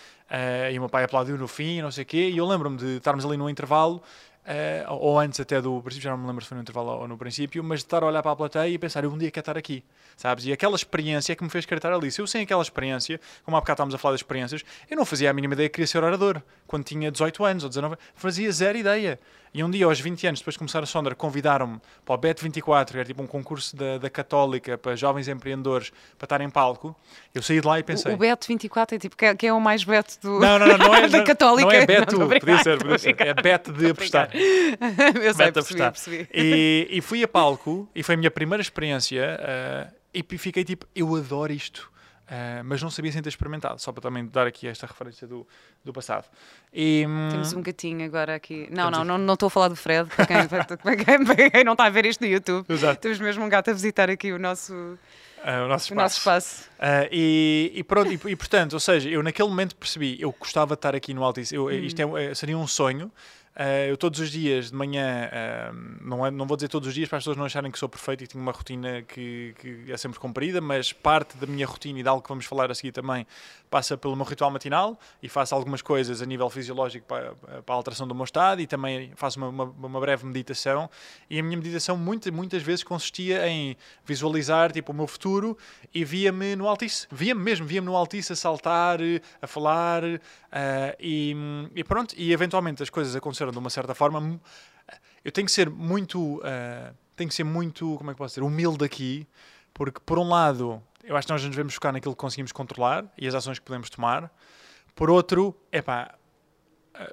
e o meu pai aplaudiu no fim, não sei o quê. E eu lembro-me de estarmos ali num intervalo. Eh, ou antes até do princípio, já não me lembro se foi no intervalo ou no princípio, mas de estar a olhar para a plateia e pensar, eu um dia quero estar aqui, sabes? E aquela experiência é que me fez querer estar ali. Se eu sem aquela experiência, como há bocado estávamos a falar das experiências, eu não fazia a mínima ideia que queria ser orador. Quando tinha 18 anos ou 19, fazia zero ideia. E um dia, aos 20 anos, depois de começar a Sondra, convidaram-me para o Bet24, que era tipo um concurso da, da Católica para jovens empreendedores para estar em palco. Eu saí de lá e pensei... O, o Beto 24 é tipo, quem é, é o mais Beto do, Não, não, não, não é, da Católica? não é Beto, Não, a podia ser, podia ser. É Bet de apostar. eu sei, a percebi, apostar. percebi. E, e fui a palco e foi a minha primeira experiência ah, e fiquei tipo, eu adoro isto. Ah, mas não sabia sem ter experimentado, só para também dar aqui esta referência do, do passado. E, hum, Temos um gatinho agora aqui. Não, não, não, não estou a falar do Fred, para quem, para quem- para quem não está a ver isto no YouTube. Exato. Temos mesmo um gato a visitar aqui o nosso, ah, o nosso o nosso espaço. espaço. Ah, e, e pronto, e, e, portanto, ou seja, eu naquele momento percebi, eu gostava de estar aqui no Altice, eu, isto é- é- seria um sonho. Ah, eu todos os dias de manhã, ah, não, é- não vou dizer todos os dias para as pessoas não acharem que sou perfeito e tenho uma rotina que, que é sempre cumprida, mas parte da minha rotina e de algo que vamos falar a seguir também passa pelo meu ritual matinal e faço algumas coisas a nível fisiológico para, para a alteração do meu estado e também faço uma, uma, uma breve meditação. E a minha meditação muitas, muitas vezes consistia em visualizar tipo, o meu futuro e via-me no Altice. Via-me mesmo, via-me no Altice a saltar, eh, a falar eh, e, e pronto. E eventualmente as coisas aconteceram de uma certa forma. Eu tenho que ser muito, eh, tenho que ser muito, como é que posso dizer, humilde aqui, porque por um lado eu acho que nós nos devemos focar naquilo que conseguimos controlar e as ações que podemos tomar. Por outro, é pá,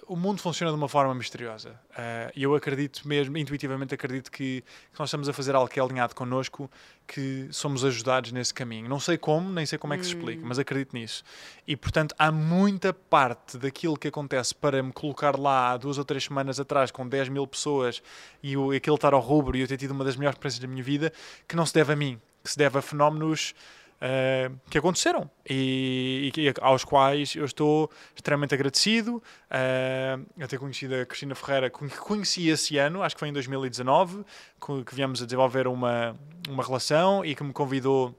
o mundo funciona de uma forma misteriosa. Eh, E eu acredito mesmo, intuitivamente acredito que, que nós estamos a fazer algo que é alinhado connosco, que somos ajudados nesse caminho. Não sei como, nem sei como é que se explica, mas acredito nisso. E portanto, há muita parte daquilo que acontece para me colocar lá há duas ou três semanas atrás com 10 mil pessoas e o, aquilo estar ao rubro e eu ter tido uma das melhores experiências da minha vida, que não se deve a mim, que se deve a fenómenos eh, que aconteceram e, e aos quais eu estou extremamente agradecido. eh, eu ter conhecido a Cristina Ferreira, que conheci esse ano, acho que foi em 2019, co- que viemos a desenvolver uma, uma relação e que me convidou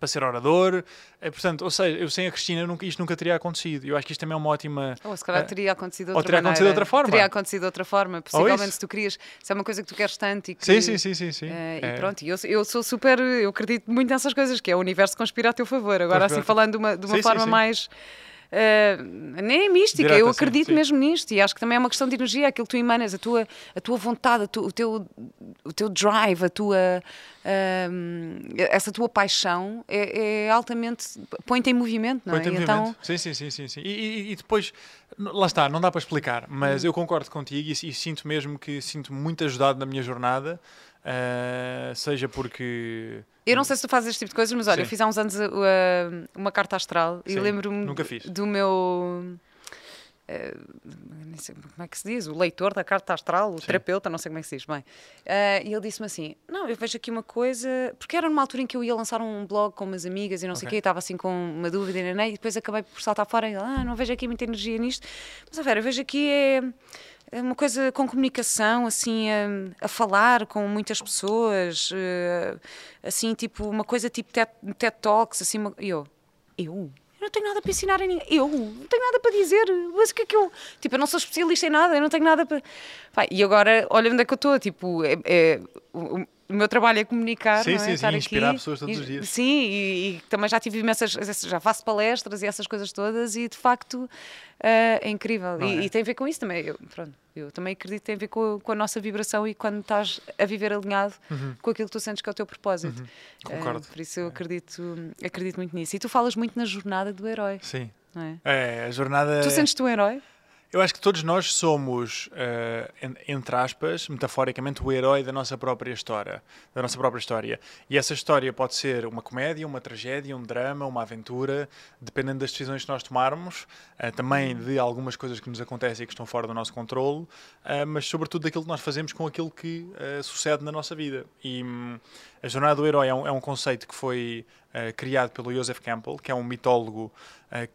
para ser orador. Eh, portanto, ou seja, eu sem a Cristina nunca, isto nunca teria acontecido. Eu acho que isto também é uma ótima. Ou se calhar Eh, teria acontecido de ou outra teria acontecido de outra forma. Teria acontecido de outra forma. Possivelmente se tu querias, se é uma coisa que tu queres tanto e que. Sim, sim, sim, sim. sim. Eh, É. E pronto, eu, eu sou super, eu acredito muito nessas coisas, que é o universo conspira a teu favor. Agora, assim, falando de uma, de uma sim, forma sim. mais. Eh, nem é mística, Direta, eu acredito sim. mesmo nisto e acho que também é uma questão de energia, aquilo que tu emanas, a tua, a tua vontade, a tu- o, teu, o teu drive, a tua, ahm, essa tua paixão é, é altamente. põe-te em movimento, não é? E então, movimento. Sim, sim, sim, sim. sim. E, e- depois, lá está, não dá para explicar, mas eu concordo contigo e, e sinto mesmo que sinto muito ajudado na minha jornada, ah, seja porque. Eu não sei se tu fazes este tipo de coisas, mas olha, Sim. eu fiz há uns anos uh, uma carta astral e lembro-me do meu. nem sei como é que se diz, o leitor da carta astral, o Sim. terapeuta, não sei como é que se diz bem. Uh, e ele disse-me assim: Não, eu vejo aqui uma coisa, porque era numa altura em que eu ia lançar um blog com umas amigas e não sei o quê, e estava assim com uma dúvida e, nanã, e depois acabei por saltar fora e ele, ah, não vejo aqui muita energia nisto. Mas a ver, eu vejo aqui é. É uma coisa com comunicação, assim, a, a falar com muitas pessoas, eh, assim, tipo, uma coisa tipo TED, TED Talks, assim, uma- eu, eu? Eu não tenho nada para ensinar a ninguém. Eu não tenho nada para dizer. Mas o que é que eu. Tipo, eu não sou especialista em nada, eu não tenho nada para. Pá, e agora, olha onde é que eu estou. Tipo, é, é- o, meu trabalho é comunicar. Sim, não é? sim, sim, Estar inspirar aqui. pessoas todos E- os dias. Sim, e, e também já tive imensas. Já faço palestras e essas coisas todas, e de facto eh, é incrível. E, é? e tem a ver com isso também. Eu, pronto, eu também acredito que tem a ver com a, com a nossa vibração e quando estás a viver alinhado com aquilo que tu sentes que é o teu propósito. Uhum. Eh, Concordo. por isso eu acredito, acredito muito nisso. E tu falas muito na jornada do herói, Sim. não é? É, a jornada. Tu sentes-te um herói? Eu acho que todos nós somos, en- entre aspas, metaforicamente, o herói da nossa própria história, da nossa própria história. E essa história pode ser uma comédia, uma tragédia, um drama, uma aventura, dependendo das decisões que nós tomarmos, eh, também de algumas coisas que nos acontecem e que estão fora do nosso controle, eh, mas sobretudo daquilo que nós fazemos com aquilo que sucede na nossa vida. E hum, a jornada do herói é um, é um conceito que foi criado pelo Joseph Campbell, que é um mitólogo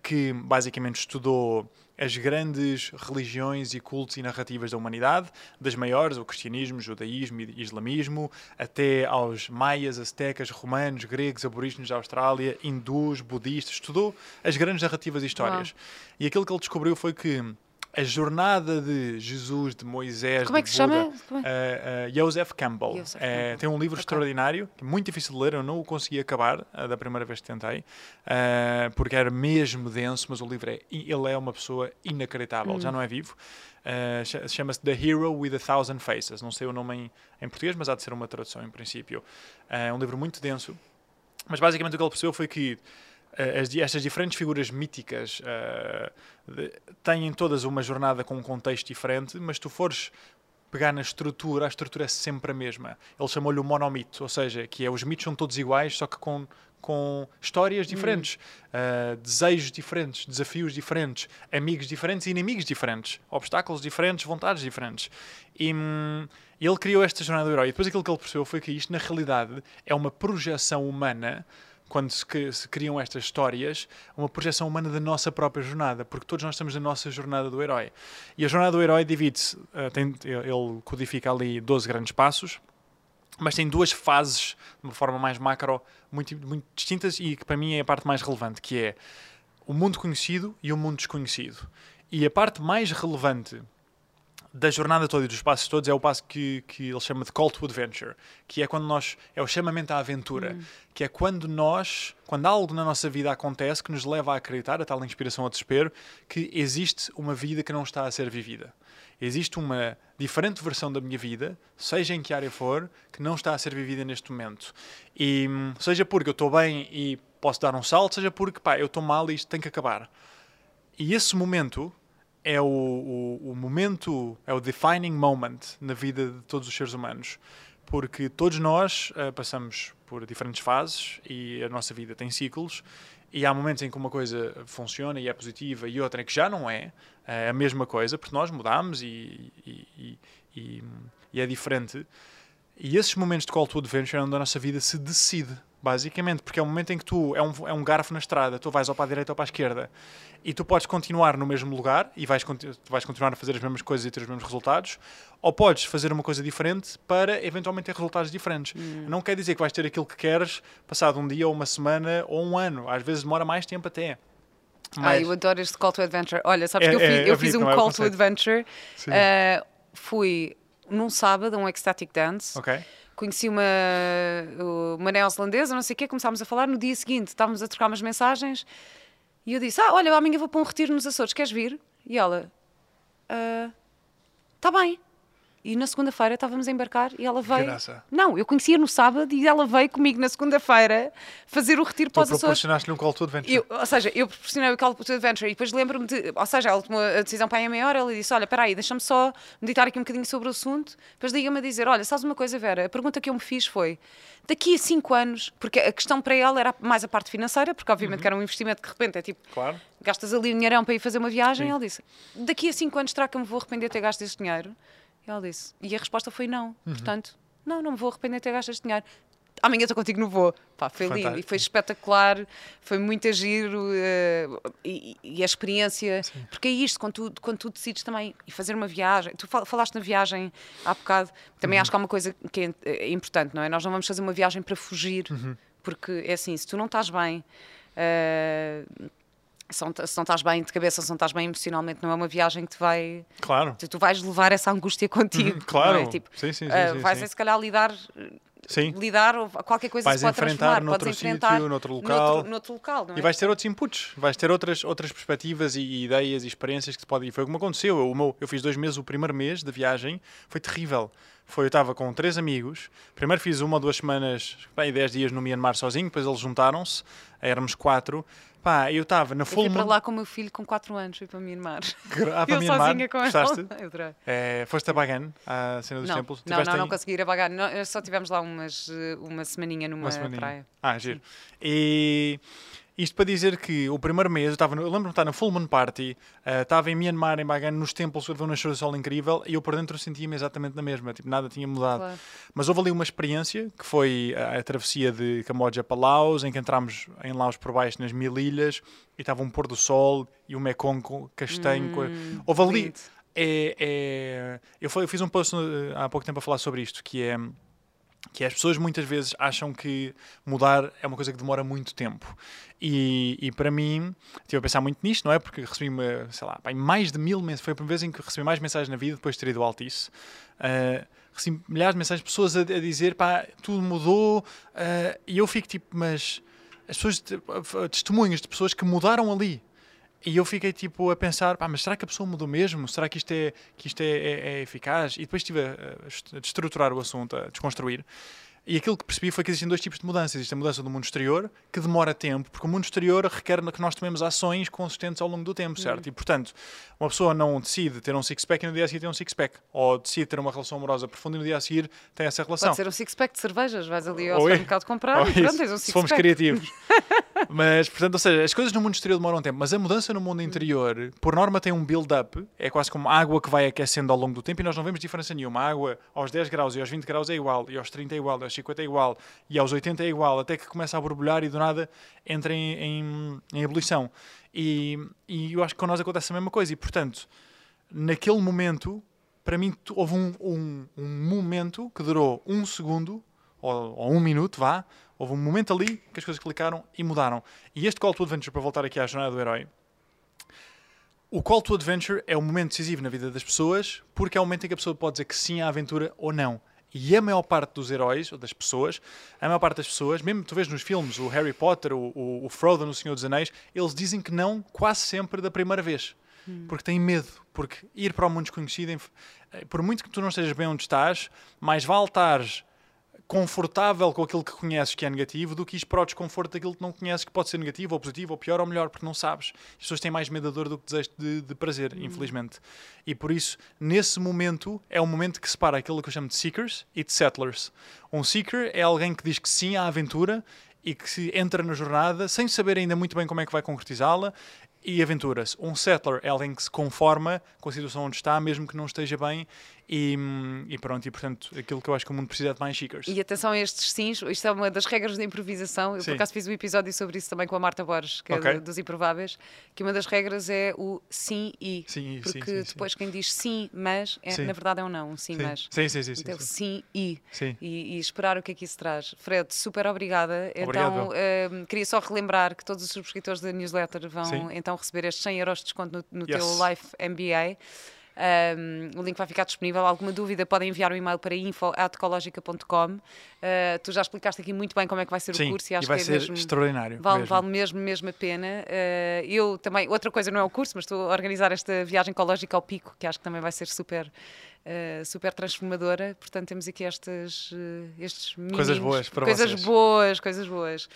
que basicamente estudou as grandes religiões e cultos e narrativas da humanidade, das maiores, o cristianismo, o judaísmo e islamismo, até aos maias, astecas, romanos, gregos, aborígenes da Austrália, hindus, budistas, estudou as grandes narrativas e histórias. E aquilo que ele descobriu foi que a jornada de Jesus, de Moisés, Como é que se Buda, chama? Como é? Uh, uh, Joseph Campbell. Joseph Eh, Campbell. tem um livro Ok. extraordinário, que é muito difícil de ler, eu não o consegui acabar uh, da primeira vez que tentei, uh, porque era mesmo denso, mas o livro é, ele é uma pessoa inacreditável, já não é vivo. Uh, cha- Chama-se The Hero with a Thousand Faces. Não sei o nome em, em português, mas há de ser uma tradução em princípio. Uh, É um livro muito denso, mas basicamente o que ele percebeu foi que eh, as di- estas diferentes figuras míticas eh, de- têm todas uma jornada com um contexto diferente, mas tu fores pegar na estrutura, a estrutura é sempre a mesma. Ele chamou-lhe o monomito, ou seja, que é os mitos são todos iguais, só que com, com histórias diferentes, eh, desejos diferentes, desafios diferentes, amigos diferentes e inimigos diferentes, obstáculos diferentes, vontades diferentes. E hum, ele criou esta jornada do herói. E depois aquilo que ele percebeu foi que isto, na realidade, é uma projeção humana quando se, se criam estas histórias, uma projeção humana da nossa própria jornada, porque todos nós estamos na nossa jornada do herói. E a jornada do herói divide-se, eh, ele codifica ali 12 grandes passos, mas tem duas fases, de uma forma mais macro, muito, muito distintas e que para mim é a parte mais relevante, que é o mundo conhecido e o mundo desconhecido. E a parte mais relevante da jornada toda e dos passos todos é o passo que, que ele chama de call to adventure, que é quando nós, é o chamamento à aventura, que é quando nós, quando algo na nossa vida acontece que nos leva a acreditar, a tal inspiração ao desespero, que existe uma vida que não está a ser vivida. Existe uma diferente versão da minha vida, seja em que área for, que não está a ser vivida neste momento. E hum, seja porque eu estou bem e posso dar um salto, seja porque pá, eu estou mal e isto tem que acabar. E esse momento é o, o, o momento, é o defining moment na vida de todos os seres humanos. Porque todos nós eh, passamos por diferentes fases e a nossa vida tem ciclos. E há momentos em que uma coisa funciona e é positiva e outra em que já não é eh, a mesma coisa, porque nós mudamos e, e, e, e é diferente. E esses momentos de call to adventure é onde a nossa vida se decide, basicamente, porque é o momento em que tu é um, é um garfo na estrada, tu vais ou para a direita ou para a esquerda, e tu podes continuar no mesmo lugar e vais, vais continuar a fazer as mesmas coisas e ter os mesmos resultados, ou podes fazer uma coisa diferente para eventualmente ter resultados diferentes. Não quer dizer que vais ter aquilo que queres passado um dia ou uma semana ou um ano, às vezes demora mais tempo até. Ai, eu adoro este call to adventure. Olha, sabes É- que eu é- fiz, é eu fiz bonito, um é? Call to adventure. Uh, fui num sábado um ecstatic dance. Ok? Conheci uma, uma neozelandesa, não sei o quê, começámos a falar. No dia seguinte estávamos a trocar umas mensagens e eu disse: Ah, olha, amanhã vou para um retiro nos Açores, queres vir? E ela: Está bem. E na segunda-feira estávamos a embarcar e ela veio. graça. Não, eu conhecia no sábado e ela veio comigo na segunda-feira fazer o retiro para os Açores. proporcionaste-lhe um call to adventure. Eu, ou seja, eu proporcionei o Call to Adventure e depois lembro-me de. Ou seja, ela tomou a decisão para a meia hora. Ela disse: Olha, espera aí, deixa-me só meditar aqui um bocadinho sobre o assunto. Depois liga-me a dizer: Olha, sabes uma coisa, Vera? A pergunta que eu me fiz foi: daqui a cinco anos, porque a questão para ela era mais a parte financeira, porque obviamente que era um investimento que de repente é tipo. Claro. Gastas ali um dinheirão para ir fazer uma viagem. Sim. Ela disse: Daqui a cinco anos, será que eu me vou arrepender de ter gasto esse dinheiro? E ela disse: E a resposta foi não. Uhum. Portanto, não, não me vou arrepender de ter gasto este dinheiro. Amanhã estou contigo no voo. Pá, foi lindo e Fantástico. foi espetacular, foi muito giro eh, e, e a experiência. Porque é isto, quando tu, quando tu decides também e fazer uma viagem, tu fal- falaste na viagem há bocado, também acho que há uma coisa que é, é importante, não é? Nós não vamos fazer uma viagem para fugir, porque é assim, se tu não estás bem. eh, se não, se não estás bem de cabeça, se não estás bem emocionalmente, não é uma viagem que te vai. Claro. Tu, tu vais levar essa angústia contigo. Uhum, claro. não é? Tipo, Sim, sim, sim, sim, vais sim. se calhar lidar Sim. lidar ou qualquer coisa Vais se pode enfrentar transformar, noutro podes enfrentar sítio, noutro local. noutro, noutro local, é? E vais ter outros inputs, vais ter outras, outras perspectivas e, e ideias e experiências que se podem. E foi como aconteceu. Eu, o meu, eu fiz dois meses, o primeiro mês da viagem foi terrível. Foi, eu estava com três amigos. Primeiro fiz uma ou duas semanas, bem, dez dias no Myanmar sozinho, depois eles juntaram-se, éramos quatro. Pá, eu estava na Eu full fui para lá com o meu filho com 4 anos, fui para Myanmar. Ah, para eu Myanmar, sozinha com gostaste? Eu adorei. É, foste a Bagan, à cena dos Não, templos? não, Tiveste não, não aí? consegui ir a Bagan. Não, só tivemos lá umas, eh, uma semaninha numa Uma semaninha. praia. Ah, giro. E isto para dizer que o primeiro mês, eu, estava no- eu lembro-me de estar na Full Moon Party, eh, estava em Myanmar, em Bagan, nos templos, a ver um nascer do sol incrível, e eu por dentro sentia-me exatamente na mesma, tipo, nada tinha mudado. Claro. Mas houve ali uma experiência, que foi a, a travessia de Camboja para Laos, em que entramos em Laos por baixo nas mil ilhas, e estava um pôr do sol, e o Mekong com- castanho. Hum, Houve ali... É, é- eu, eu fiz um post eh, há pouco tempo a falar sobre isto, que é que as pessoas muitas vezes acham que mudar é uma coisa que demora muito tempo. E, e para mim, estive a pensar muito nisto, não é? Porque recebi, sei lá, mais de mil mensagens. Foi a primeira vez em que recebi mais mensagens na vida depois de ter ido ao Altice. Uh, recebi milhares de mensagens de pessoas a, a dizer, pá, tudo mudou. uh, e eu fico tipo, mas as pessoas, te- testemunhos de pessoas que mudaram ali. E eu fiquei tipo a pensar, pá, mas será que a pessoa mudou mesmo? Será que isto é, que isto é, é- é eficaz? E depois estive a, a est- a destruturar o assunto, a desconstruir. E aquilo que percebi foi que existem dois tipos de mudanças. Existe a mudança do mundo exterior, que demora tempo, porque o mundo exterior requer que nós tomemos ações consistentes ao longo do tempo, certo? E, portanto, uma pessoa não decide ter um six-pack e no dia a seguir tem um six-pack. Ou decide ter uma relação amorosa profunda e no dia a seguir tem essa relação. Pode ser um six-pack de cervejas, vais ali ao supermercado comprar ou e pronto, tens um se fomos six-pack. criativos. mas, portanto, ou seja, as coisas no mundo exterior demoram tempo, mas a mudança no mundo interior, por norma, tem um build-up, é quase como água que vai aquecendo ao longo do tempo e nós não vemos diferença nenhuma. A água aos 10 graus e aos 20 graus é igual, e aos 30 é igual, e aos 50 é igual, e aos 80 é igual, até que começa a borbulhar e do nada entra em, em, em ebulição. E, e eu acho que com nós acontece a mesma coisa, e portanto, naquele momento, para mim, houve um, um, um momento que durou um segundo, ou, ou um minuto, vá. Houve um momento ali que as coisas clicaram e mudaram. E este Call to Adventure, para voltar aqui à jornada do herói, o Call to Adventure é um momento decisivo na vida das pessoas, porque é o momento em que a pessoa pode dizer que sim à aventura ou não. E a maior parte dos heróis, ou das pessoas, a maior parte das pessoas, mesmo tu vês nos filmes, o Harry Potter, o, o, o Frodo no Senhor dos Anéis, eles dizem que não quase sempre da primeira vez. Porque têm medo. Porque ir para o mundo desconhecido, eh, por muito que tu não estejas bem onde estás, mais vale estares confortável com aquilo que conheces que é negativo do que ir para o desconforto daquilo que não conheces que pode ser negativo ou positivo ou pior ou melhor, porque não sabes. As pessoas têm mais medo da dor do que desejo de, de prazer, infelizmente. E por isso, nesse momento, é o momento que separa aquilo que eu chamo de seekers e de settlers. Um seeker é alguém que diz que sim à aventura e que se entra na jornada sem saber ainda muito bem como é que vai concretizá-la e aventura-se. Um settler é alguém que se conforma com a situação onde está, mesmo que não esteja bem, e, hum, e pronto, e portanto, aquilo que eu acho que o mundo precisa é de mais seekers. E atenção a estes sims, isto é uma das regras da improvisação. Eu, Sim. por acaso, fiz um episódio sobre isso também com a Marta Borges, que é Ok. do- dos Improváveis, que uma das regras é o sim e. Sim, Porque sim, sim. depois quem diz sim, mas, é, na verdade é um não, um sim, mas. sim, sim, sim, sim, Então, sim. e. E, e esperar o que é que isso traz. Fred, super obrigada. Obrigado, então, eh, queria só relembrar que todos os subscritores da newsletter vão Sim. Então receber estes 100 euros de desconto no, no Yes. teu Life MBA. Um, o link vai ficar disponível. Alguma dúvida, podem enviar um e-mail para info.ecologica.com. Uh, tu já explicaste aqui muito bem como é que vai ser Sim, o curso e acho e vai que é ser mesmo, extraordinário. Vale mesmo. vale mesmo, mesmo a pena. Uh, eu também, outra coisa não é o curso, mas estou a organizar esta viagem ecológica ao Pico, que acho que também vai ser super, uh, super transformadora. Portanto, temos aqui estas, uh, estes Coisas boas para coisas vocês. boas, coisas boas.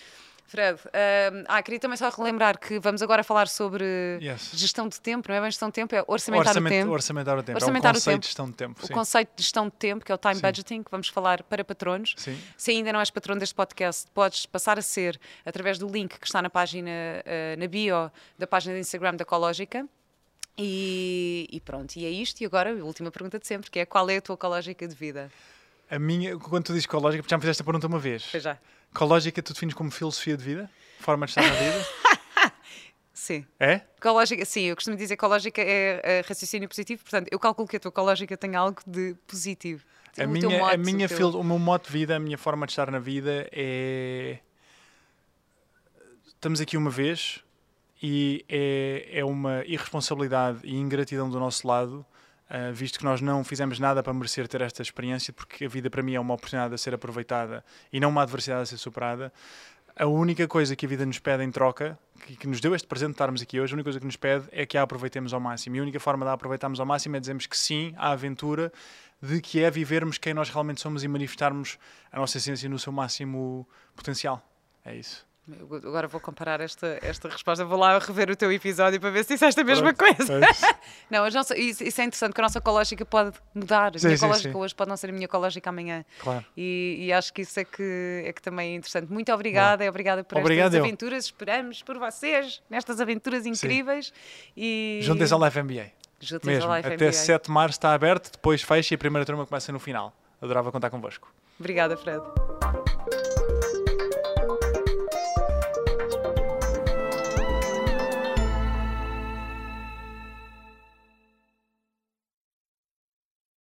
Fred, ah, queria também só relembrar que vamos agora falar sobre Yes. gestão de tempo, não é bem gestão de tempo, é orçamentar Orçament- o tempo. Orçamentar o tempo. Orçamentar é o conceito tempo. de gestão de tempo. O sim. conceito de gestão de tempo, que é o time Sim. budgeting, que vamos falar para patronos. Sim. Se ainda não és patrão deste podcast, podes passar a ser através do link que está na página, eh, na bio da página de Instagram da Ecológica. E, e pronto, e é isto. E agora, a última pergunta de sempre, que é qual é a tua ecológica de vida? A minha, quando tu dizes ecológica, já me fizeste a pergunta uma vez. Pois já. Ecológica tu defines como filosofia de vida? Forma de estar na vida? Sim. É? Ecológica, sim, eu costumo dizer que ecológica é eh, raciocínio positivo, portanto, eu calculo que a tua ecológica tem algo de positivo. A minha, mote, a minha o teu- fil- o meu modo de vida, a minha forma de estar na vida é. Estamos aqui uma vez e é, é uma irresponsabilidade e ingratidão do nosso lado, ah, visto que nós não fizemos nada para merecer ter esta experiência, porque a vida para mim é uma oportunidade a ser aproveitada e não uma adversidade a ser superada. A única coisa que a vida nos pede em troca, que, que nos deu este presente de estarmos aqui hoje, a única coisa que nos pede é que a aproveitemos ao máximo. E a única forma de a aproveitarmos ao máximo é dizermos que sim à aventura, de que é vivermos quem nós realmente somos e manifestarmos a nossa essência no seu máximo potencial. É isso. Eu Agora vou comparar esta, esta resposta, vou lá rever o teu episódio para ver se disseste a mesma Pronto, coisa. é isso. Não, nossa, isso, isso é interessante, que a nossa ecológica pode mudar. A Sim, minha sim, ecológica sim. hoje pode não ser a minha ecológica amanhã. Claro. E, e acho que isso é que, é que também é interessante. Muito obrigada, e obrigada por Obrigado estas eu. aventuras. Esperamos por vocês nestas aventuras incríveis. E... Juntem-se ao Life MBA. Juntem-se Mesmo. ao Life Até MBA. 7 de março está aberto, depois fecha e a primeira turma começa no final. Adorava contar convosco. Obrigada, Fred.